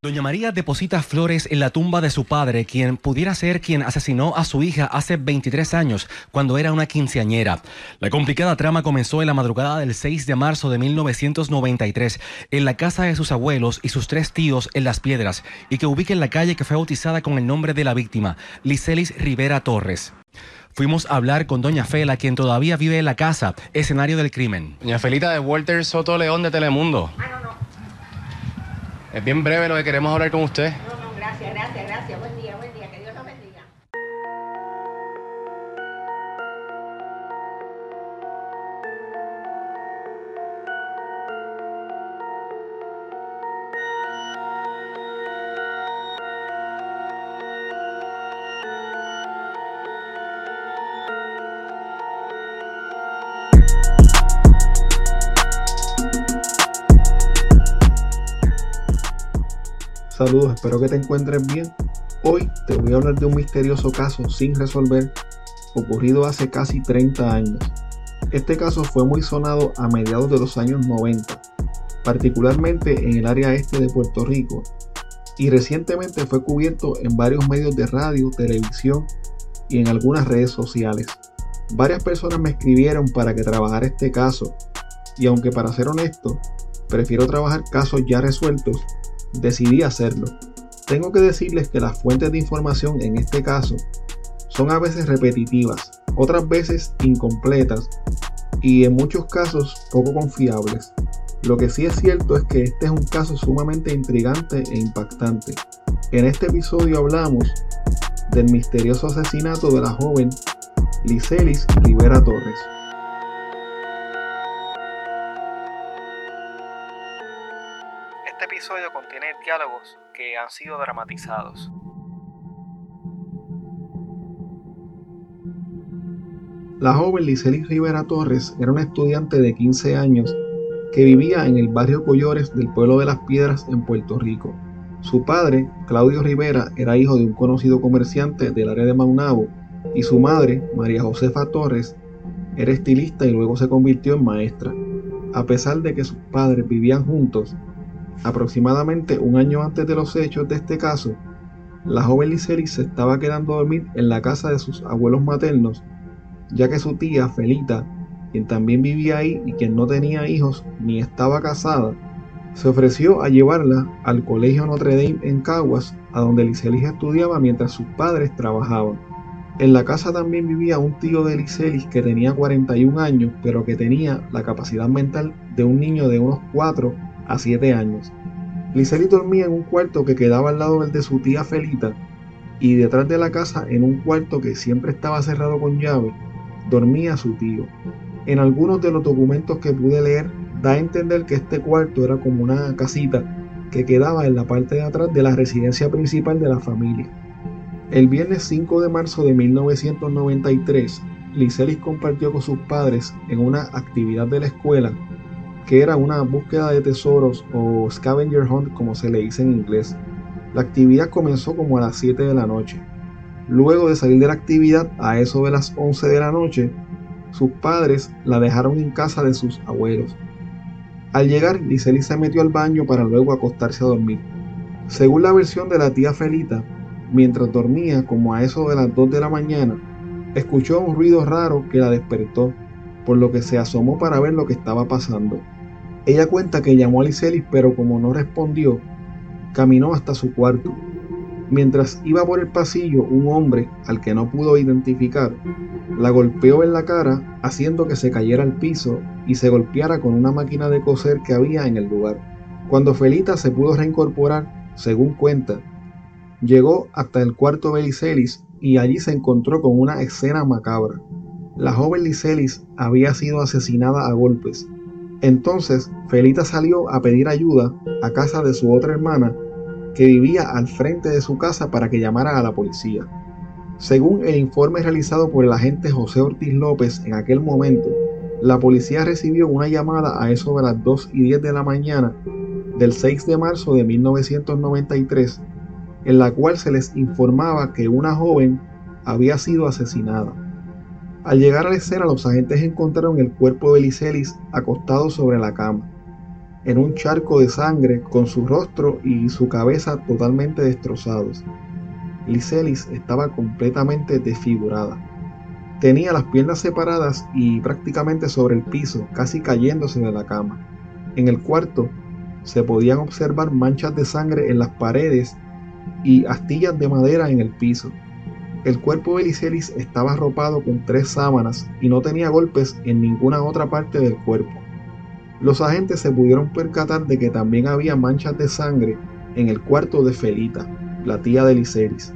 Doña María deposita flores en la tumba de su padre, quien pudiera ser quien asesinó a su hija hace 23 años, cuando era una quinceañera. La complicada trama comenzó en la madrugada del 6 de marzo de 1993, en la casa de sus abuelos y sus tres tíos en Las Piedras, y que ubica en la calle que fue bautizada con el nombre de la víctima, Licelis Rivera Torres. Fuimos a hablar con Doña Fela, quien todavía vive en la casa, escenario del crimen. Doña Felita de Walter Soto León de Telemundo. Ah, no, no. Es bien breve lo que queremos hablar con usted. Saludos, espero que te encuentres bien. Hoy te voy a hablar de un misterioso caso sin resolver ocurrido hace casi 30 años. Este caso fue muy sonado a mediados de los años 90, particularmente en el área este de Puerto Rico, y recientemente fue cubierto en varios medios de radio, televisión y en algunas redes sociales. Varias personas me escribieron para que trabajara este caso, y aunque para ser honesto, prefiero trabajar casos ya resueltos decidí hacerlo. Tengo que decirles que las fuentes de información en este caso son a veces repetitivas, otras veces incompletas y en muchos casos poco confiables. Lo que sí es cierto es que este es un caso sumamente intrigante e impactante. En este episodio hablamos del misterioso asesinato de la joven Licelis Rivera Torres. Episodio contiene diálogos que han sido dramatizados. La joven Licelis Rivera Torres era una estudiante de 15 años que vivía en el barrio Collores del pueblo de Las Piedras en Puerto Rico. Su padre, Claudio Rivera, era hijo de un conocido comerciante del área de Maunabo y su madre, María Josefa Torres, era estilista y luego se convirtió en maestra. A pesar de que sus padres vivían juntos, aproximadamente un año antes de los hechos de este caso, la joven Licelis se estaba quedando a dormir en la casa de sus abuelos maternos, ya que su tía, Felita, quien también vivía ahí y quien no tenía hijos ni estaba casada, se ofreció a llevarla al colegio Notre Dame en Caguas, a donde Licelis estudiaba mientras sus padres trabajaban. En la casa también vivía un tío de Licelis que tenía 41 años, pero que tenía la capacidad mental de un niño de unos 4 a 7 años. Licelis dormía en un cuarto que quedaba al lado del de su tía Felita, y detrás de la casa, en un cuarto que siempre estaba cerrado con llave, dormía su tío. En algunos de los documentos que pude leer, da a entender que este cuarto era como una casita que quedaba en la parte de atrás de la residencia principal de la familia. El viernes 5 de marzo de 1993, Licelis compartió con sus padres en una actividad de la escuela que era una búsqueda de tesoros o scavenger hunt como se le dice en inglés. La actividad comenzó como a las 7 de la noche. Luego de salir de la actividad a eso de las 11 de la noche, sus padres la dejaron en casa de sus abuelos. Al llegar, Licelis se metió al baño para luego acostarse a dormir. Según la versión de la tía Felita, mientras dormía como a eso de las 2 de la mañana, escuchó un ruido raro que la despertó, por lo que se asomó para ver lo que estaba pasando. Ella cuenta que llamó a Licelis, pero como no respondió, caminó hasta su cuarto. Mientras iba por el pasillo, un hombre, al que no pudo identificar, la golpeó en la cara, haciendo que se cayera al piso y se golpeara con una máquina de coser que había en el lugar. Cuando Felita se pudo reincorporar, según cuenta, llegó hasta el cuarto de Licelis y allí se encontró con una escena macabra. La joven Licelis había sido asesinada a golpes. Entonces, Felita salió a pedir ayuda a casa de su otra hermana que vivía al frente de su casa para que llamara a la policía. Según el informe realizado por el agente José Ortiz López en aquel momento, la policía recibió una llamada a eso de las 2 y 10 de la mañana del 6 de marzo de 1993, en la cual se les informaba que una joven había sido asesinada. Al llegar a la escena, los agentes encontraron el cuerpo de Licelis acostado sobre la cama. en un charco de sangre con su rostro y su cabeza totalmente destrozados. Licelis estaba completamente desfigurada. Tenía las piernas separadas y prácticamente sobre el piso, casi cayéndose de la cama. En el cuarto se podían observar manchas de sangre en las paredes y astillas de madera en el piso. El cuerpo de Licelis estaba arropado con tres sábanas y no tenía golpes en ninguna otra parte del cuerpo. Los agentes se pudieron percatar de que también había manchas de sangre en el cuarto de Felita, la tía de Licelis.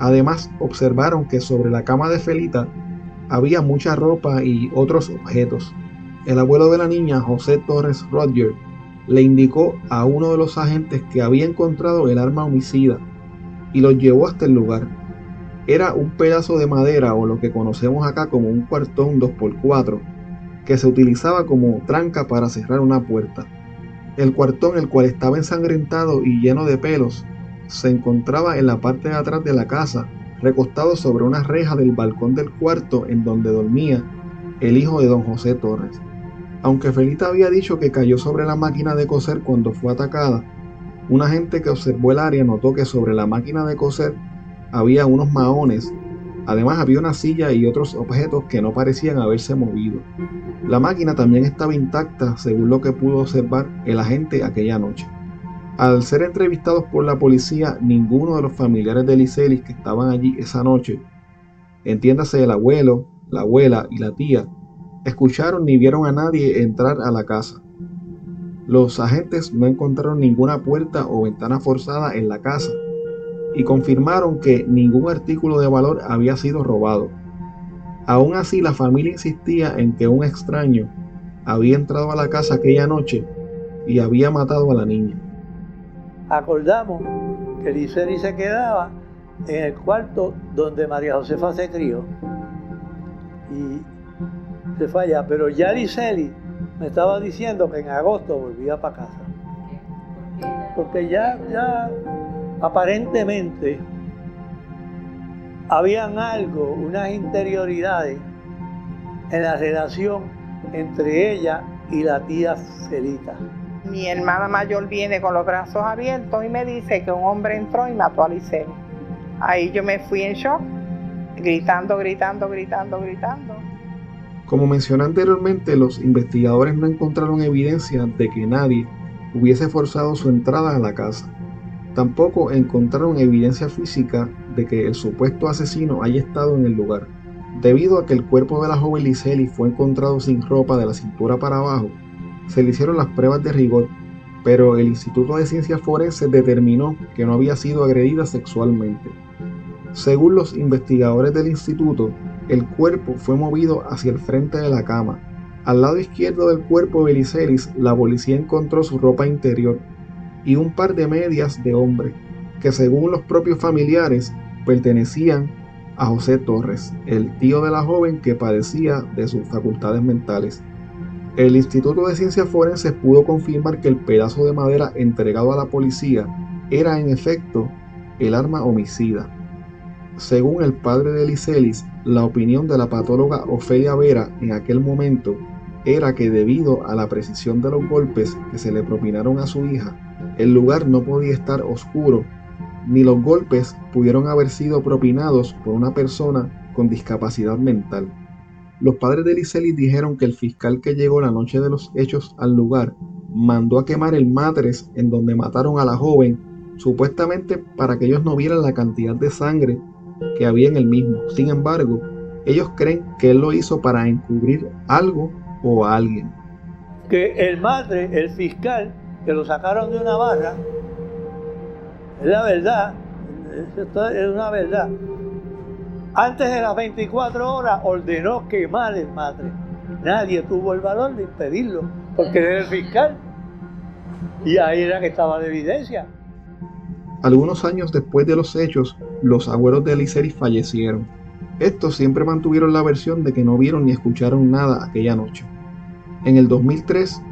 Además, observaron que sobre la cama de Felita había mucha ropa y otros objetos. El abuelo de la niña, José Torres Roger, le indicó a uno de los agentes que había encontrado el arma homicida y lo llevó hasta el lugar. Era un pedazo de madera o lo que conocemos acá como un cuartón 2x4 que se utilizaba como tranca para cerrar una puerta. El cuartón, el cual estaba ensangrentado y lleno de pelos, se encontraba en la parte de atrás de la casa recostado sobre una reja del balcón del cuarto en donde dormía el hijo de don José Torres. Aunque Felita había dicho que cayó sobre la máquina de coser cuando fue atacada, un agente que observó el área notó que sobre la máquina de coser había unos maones, además había una silla y otros objetos que no parecían haberse movido. La máquina también estaba intacta según lo que pudo observar el agente aquella noche. Al ser entrevistados por la policía, ninguno de los familiares de Licelis que estaban allí esa noche, entiéndase el abuelo, la abuela y la tía, escucharon ni vieron a nadie entrar a la casa. Los agentes no encontraron ninguna puerta o ventana forzada en la casa y confirmaron que ningún artículo de valor había sido robado. Aún así, la familia insistía en que un extraño había entrado a la casa aquella noche y había matado a la niña acordamos que Liceli se quedaba en el cuarto donde María Josefa se crió. Y se falla, pero ya Liceli me estaba diciendo que en agosto volvía para casa. Porque ya, ya aparentemente habían algo, unas interioridades en la relación entre ella y la tía Felita. Mi hermana mayor viene con los brazos abiertos y me dice que un hombre entró y mató a Liceo. Ahí yo me fui en shock, gritando, gritando, gritando, gritando. Como mencioné anteriormente, los investigadores no encontraron evidencia de que nadie hubiese forzado su entrada a la casa. Tampoco encontraron evidencia física de que el supuesto asesino haya estado en el lugar. Debido a que el cuerpo de la joven Liceli fue encontrado sin ropa de la cintura para abajo, se le hicieron las pruebas de rigor, pero el Instituto de Ciencias Forenses determinó que no había sido agredida sexualmente. Según los investigadores del instituto, el cuerpo fue movido hacia el frente de la cama. Al lado izquierdo del cuerpo de Licelis, la policía encontró su ropa interior y un par de medias de hombre, que según los propios familiares pertenecían a José Torres, el tío de la joven que padecía de sus facultades mentales. El Instituto de Ciencias Forenses pudo confirmar que el pedazo de madera entregado a la policía era en efecto el arma homicida. Según el padre de Licelis, la opinión de la patóloga Ofelia Vera en aquel momento era que debido a la precisión de los golpes que se le propinaron a su hija, el lugar no podía estar oscuro, ni los golpes pudieron haber sido propinados por una persona con discapacidad mental. Los padres de Licelis dijeron que el fiscal que llegó la noche de los hechos al lugar mandó a quemar el matres en donde mataron a la joven, supuestamente para que ellos no vieran la cantidad de sangre que había en el mismo. Sin embargo, ellos creen que él lo hizo para encubrir algo o a alguien. Que el madre, el fiscal, que lo sacaron de una barra, es la verdad, es una verdad antes de las 24 horas ordenó quemar el madre. Nadie tuvo el valor de impedirlo, porque era el fiscal. Y ahí era que estaba la evidencia. Algunos años después de los hechos, los abuelos de Liceri fallecieron. Estos siempre mantuvieron la versión de que no vieron ni escucharon nada aquella noche. En el 2003,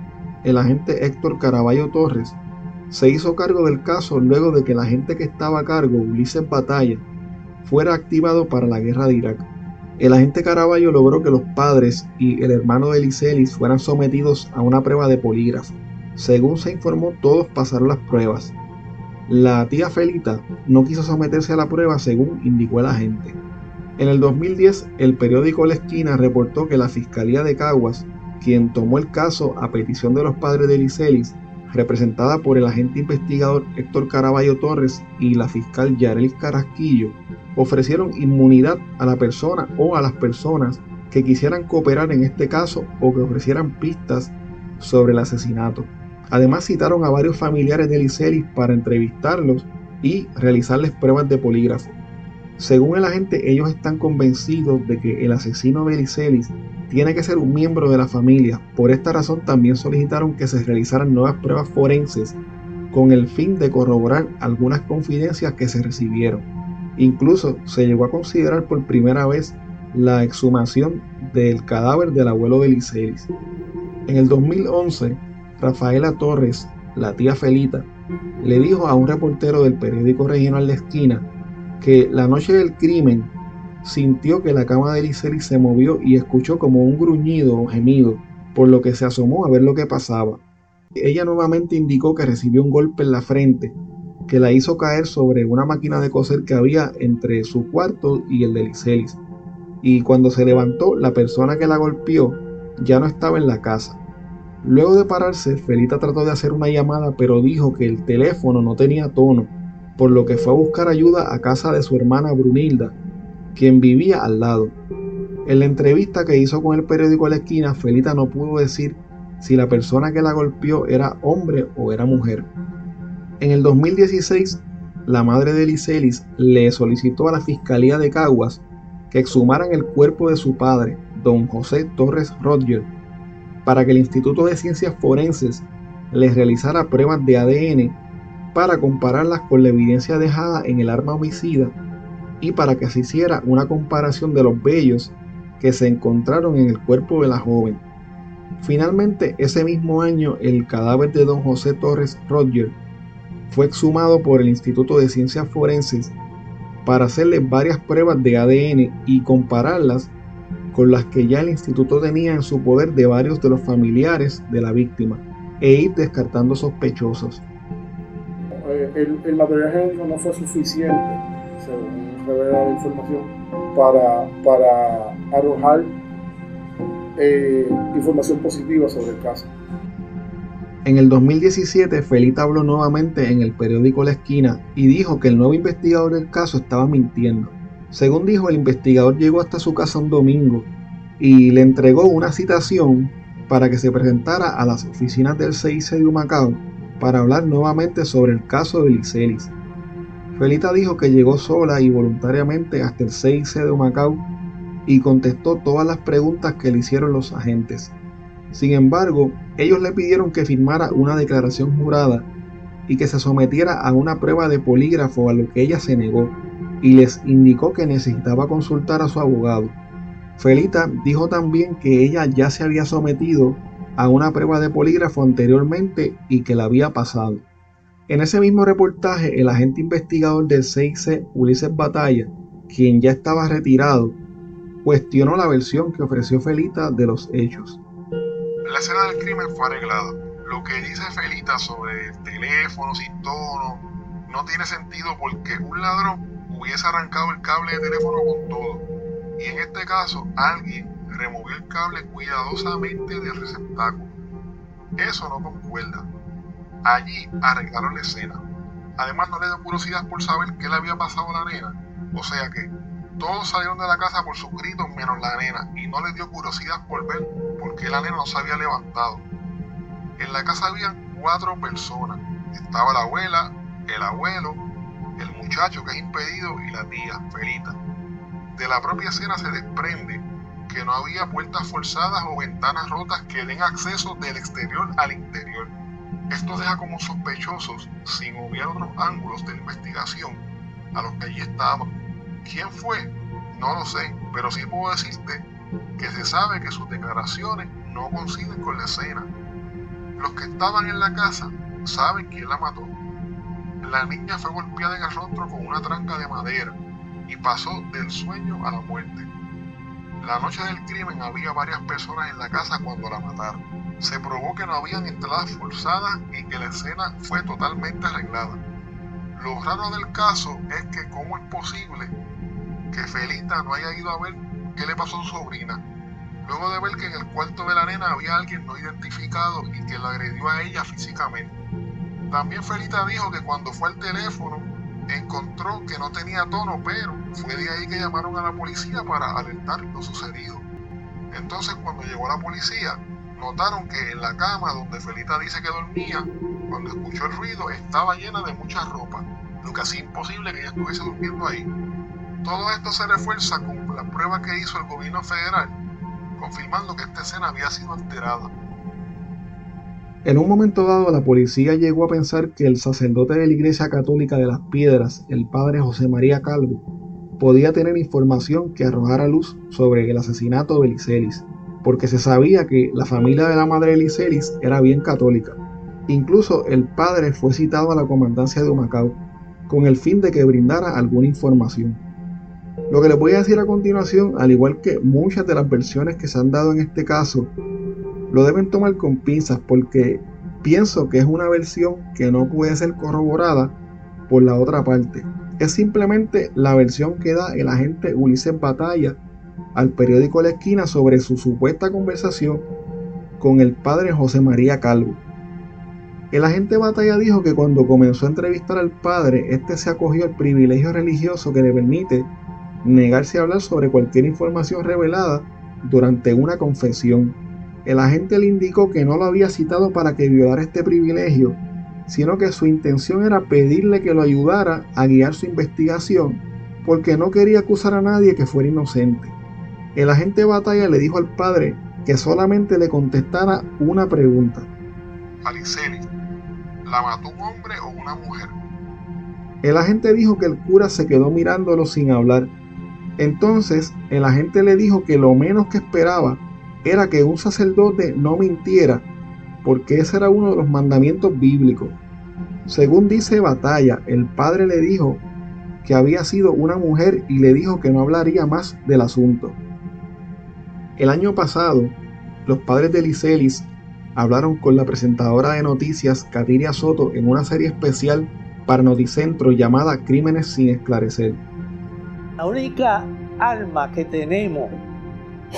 el agente Héctor Caraballo Torres se hizo cargo del caso luego de que la gente que estaba a cargo, Ulises Batalla, fuera activado para la guerra de Irak. El agente Caraballo logró que los padres y el hermano de Licelis fueran sometidos a una prueba de polígrafo. Según se informó, todos pasaron las pruebas. La tía Felita no quiso someterse a la prueba según indicó el agente. En el 2010, el periódico La Esquina reportó que la Fiscalía de Caguas, quien tomó el caso a petición de los padres de Licelis, representada por el agente investigador Héctor Caraballo Torres y la fiscal Yarelis Carasquillo, ofrecieron inmunidad a la persona o a las personas que quisieran cooperar en este caso o que ofrecieran pistas sobre el asesinato. Además citaron a varios familiares de Licelis para entrevistarlos y realizarles pruebas de polígrafo. Según el agente, ellos están convencidos de que el asesino de Licelis tiene que ser un miembro de la familia. Por esta razón también solicitaron que se realizaran nuevas pruebas forenses con el fin de corroborar algunas confidencias que se recibieron. Incluso se llegó a considerar por primera vez la exhumación del cadáver del abuelo de Licelis. En el 2011, Rafaela Torres, la tía Felita, le dijo a un reportero del periódico regional de esquina que la noche del crimen sintió que la cama de Licelis se movió y escuchó como un gruñido o gemido, por lo que se asomó a ver lo que pasaba. Ella nuevamente indicó que recibió un golpe en la frente que la hizo caer sobre una máquina de coser que había entre su cuarto y el de Licelis. Y cuando se levantó, la persona que la golpeó ya no estaba en la casa. Luego de pararse, Felita trató de hacer una llamada, pero dijo que el teléfono no tenía tono, por lo que fue a buscar ayuda a casa de su hermana Brunilda, quien vivía al lado. En la entrevista que hizo con el periódico La Esquina, Felita no pudo decir si la persona que la golpeó era hombre o era mujer. En el 2016, la madre de Licelis le solicitó a la Fiscalía de Caguas que exhumaran el cuerpo de su padre, don José Torres Roger, para que el Instituto de Ciencias Forenses les realizara pruebas de ADN para compararlas con la evidencia dejada en el arma homicida y para que se hiciera una comparación de los vellos que se encontraron en el cuerpo de la joven. Finalmente, ese mismo año, el cadáver de don José Torres Roger fue exhumado por el Instituto de Ciencias Forenses para hacerle varias pruebas de ADN y compararlas con las que ya el instituto tenía en su poder de varios de los familiares de la víctima e ir descartando sospechosos. Eh, el, material genético no fue suficiente, según revela la información, para, para arrojar eh, información positiva sobre el caso. En el 2017, Felita habló nuevamente en el periódico La Esquina y dijo que el nuevo investigador del caso estaba mintiendo. Según dijo, el investigador llegó hasta su casa un domingo y le entregó una citación para que se presentara a las oficinas del CIC de Humacao para hablar nuevamente sobre el caso de Licelis. Felita dijo que llegó sola y voluntariamente hasta el CIC de Humacao y contestó todas las preguntas que le hicieron los agentes. Sin embargo, ellos le pidieron que firmara una declaración jurada y que se sometiera a una prueba de polígrafo a lo que ella se negó y les indicó que necesitaba consultar a su abogado. Felita dijo también que ella ya se había sometido a una prueba de polígrafo anteriormente y que la había pasado. En ese mismo reportaje, el agente investigador del CIC, Ulises Batalla, quien ya estaba retirado, cuestionó la versión que ofreció Felita de los hechos. La escena del crimen fue arreglada. Lo que dice Felita sobre el teléfono sin tono no tiene sentido porque un ladrón hubiese arrancado el cable de teléfono con todo. Y en este caso, alguien removió el cable cuidadosamente del receptáculo. Eso no concuerda. Allí arreglaron la escena. Además, no le dio curiosidad por saber qué le había pasado a la nena. O sea que todos salieron de la casa por sus gritos menos la nena y no le dio curiosidad por ver por qué la nena no se había levantado. En la casa habían cuatro personas. Estaba la abuela, el abuelo, el muchacho que es impedido y la tía, Felita. De la propia escena se desprende que no había puertas forzadas o ventanas rotas que den acceso del exterior al interior. Esto deja como sospechosos, sin obviar otros ángulos de investigación, a los que allí estaban. ¿Quién fue? No lo sé, pero sí puedo decirte que se sabe que sus declaraciones no coinciden con la escena. Los que estaban en la casa saben quién la mató la niña fue golpeada en el rostro con una tranca de madera y pasó del sueño a la muerte. La noche del crimen había varias personas en la casa cuando la mataron. se probó que no habían entradas forzadas y que la escena fue totalmente arreglada. Lo raro del caso es que cómo es posible que Felita no haya ido a ver qué le pasó a su sobrina, luego de ver que en el cuarto de la nena había alguien no identificado y que la agredió a ella físicamente. También Felita dijo que cuando fue al teléfono encontró que no tenía tono, pero fue de ahí que llamaron a la policía para alertar lo sucedido. Entonces cuando llegó la policía, notaron que en la cama donde Felita dice que dormía, cuando escuchó el ruido, estaba llena de mucha ropa, lo que hacía imposible que ella estuviese durmiendo ahí. Todo esto se refuerza con la prueba que hizo el gobierno federal, confirmando que esta escena había sido alterada. En un momento dado, la policía llegó a pensar que el sacerdote de la Iglesia Católica de las Piedras, el padre José María Calvo, podía tener información que arrojara luz sobre el asesinato de Licelis, porque se sabía que la familia de la madre de Licelis era bien católica. Incluso el padre fue citado a la comandancia de Humacao con el fin de que brindara alguna información. Lo que les voy a decir a continuación, al igual que muchas de las versiones que se han dado en este caso, lo deben tomar con pinzas porque pienso que es una versión que no puede ser corroborada por la otra parte. Es simplemente la versión que da el agente Ulises Batalla al periódico La Esquina sobre su supuesta conversación con el padre José María Calvo. El agente Batalla dijo que cuando comenzó a entrevistar al padre, este se acogió al privilegio religioso que le permite negarse a hablar sobre cualquier información revelada durante una confesión el agente le indicó que no lo había citado para que violara este privilegio, sino que su intención era pedirle que lo ayudara a guiar su investigación, porque no quería acusar a nadie que fuera inocente. El agente de batalla le dijo al padre que solamente le contestara una pregunta. Aliceli, ¿la mató un hombre o una mujer? El agente dijo que el cura se quedó mirándolo sin hablar. Entonces el agente le dijo que lo menos que esperaba era que un sacerdote no mintiera, porque ese era uno de los mandamientos bíblicos. Según dice Batalla, el padre le dijo que había sido una mujer y le dijo que no hablaría más del asunto. El año pasado, los padres de Licelis hablaron con la presentadora de noticias Katiria Soto en una serie especial para Noticentro llamada Crímenes sin esclarecer. La única alma que tenemos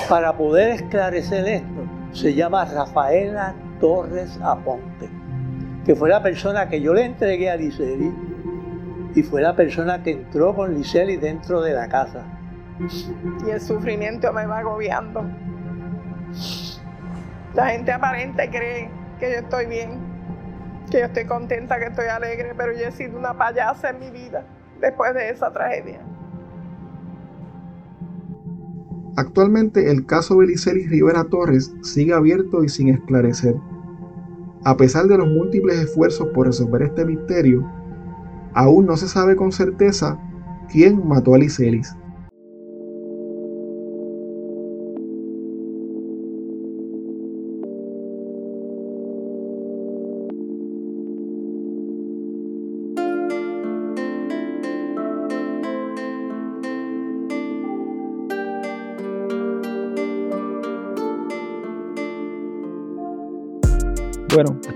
para poder esclarecer esto, se llama Rafaela Torres Aponte, que fue la persona que yo le entregué a Liceli y fue la persona que entró con Liceli dentro de la casa. Y el sufrimiento me va agobiando. La gente aparente cree que yo estoy bien, que yo estoy contenta, que estoy alegre, pero yo he sido una payasa en mi vida después de esa tragedia. Actualmente el caso Belicelis Rivera Torres sigue abierto y sin esclarecer. A pesar de los múltiples esfuerzos por resolver este misterio, aún no se sabe con certeza quién mató a Licelis.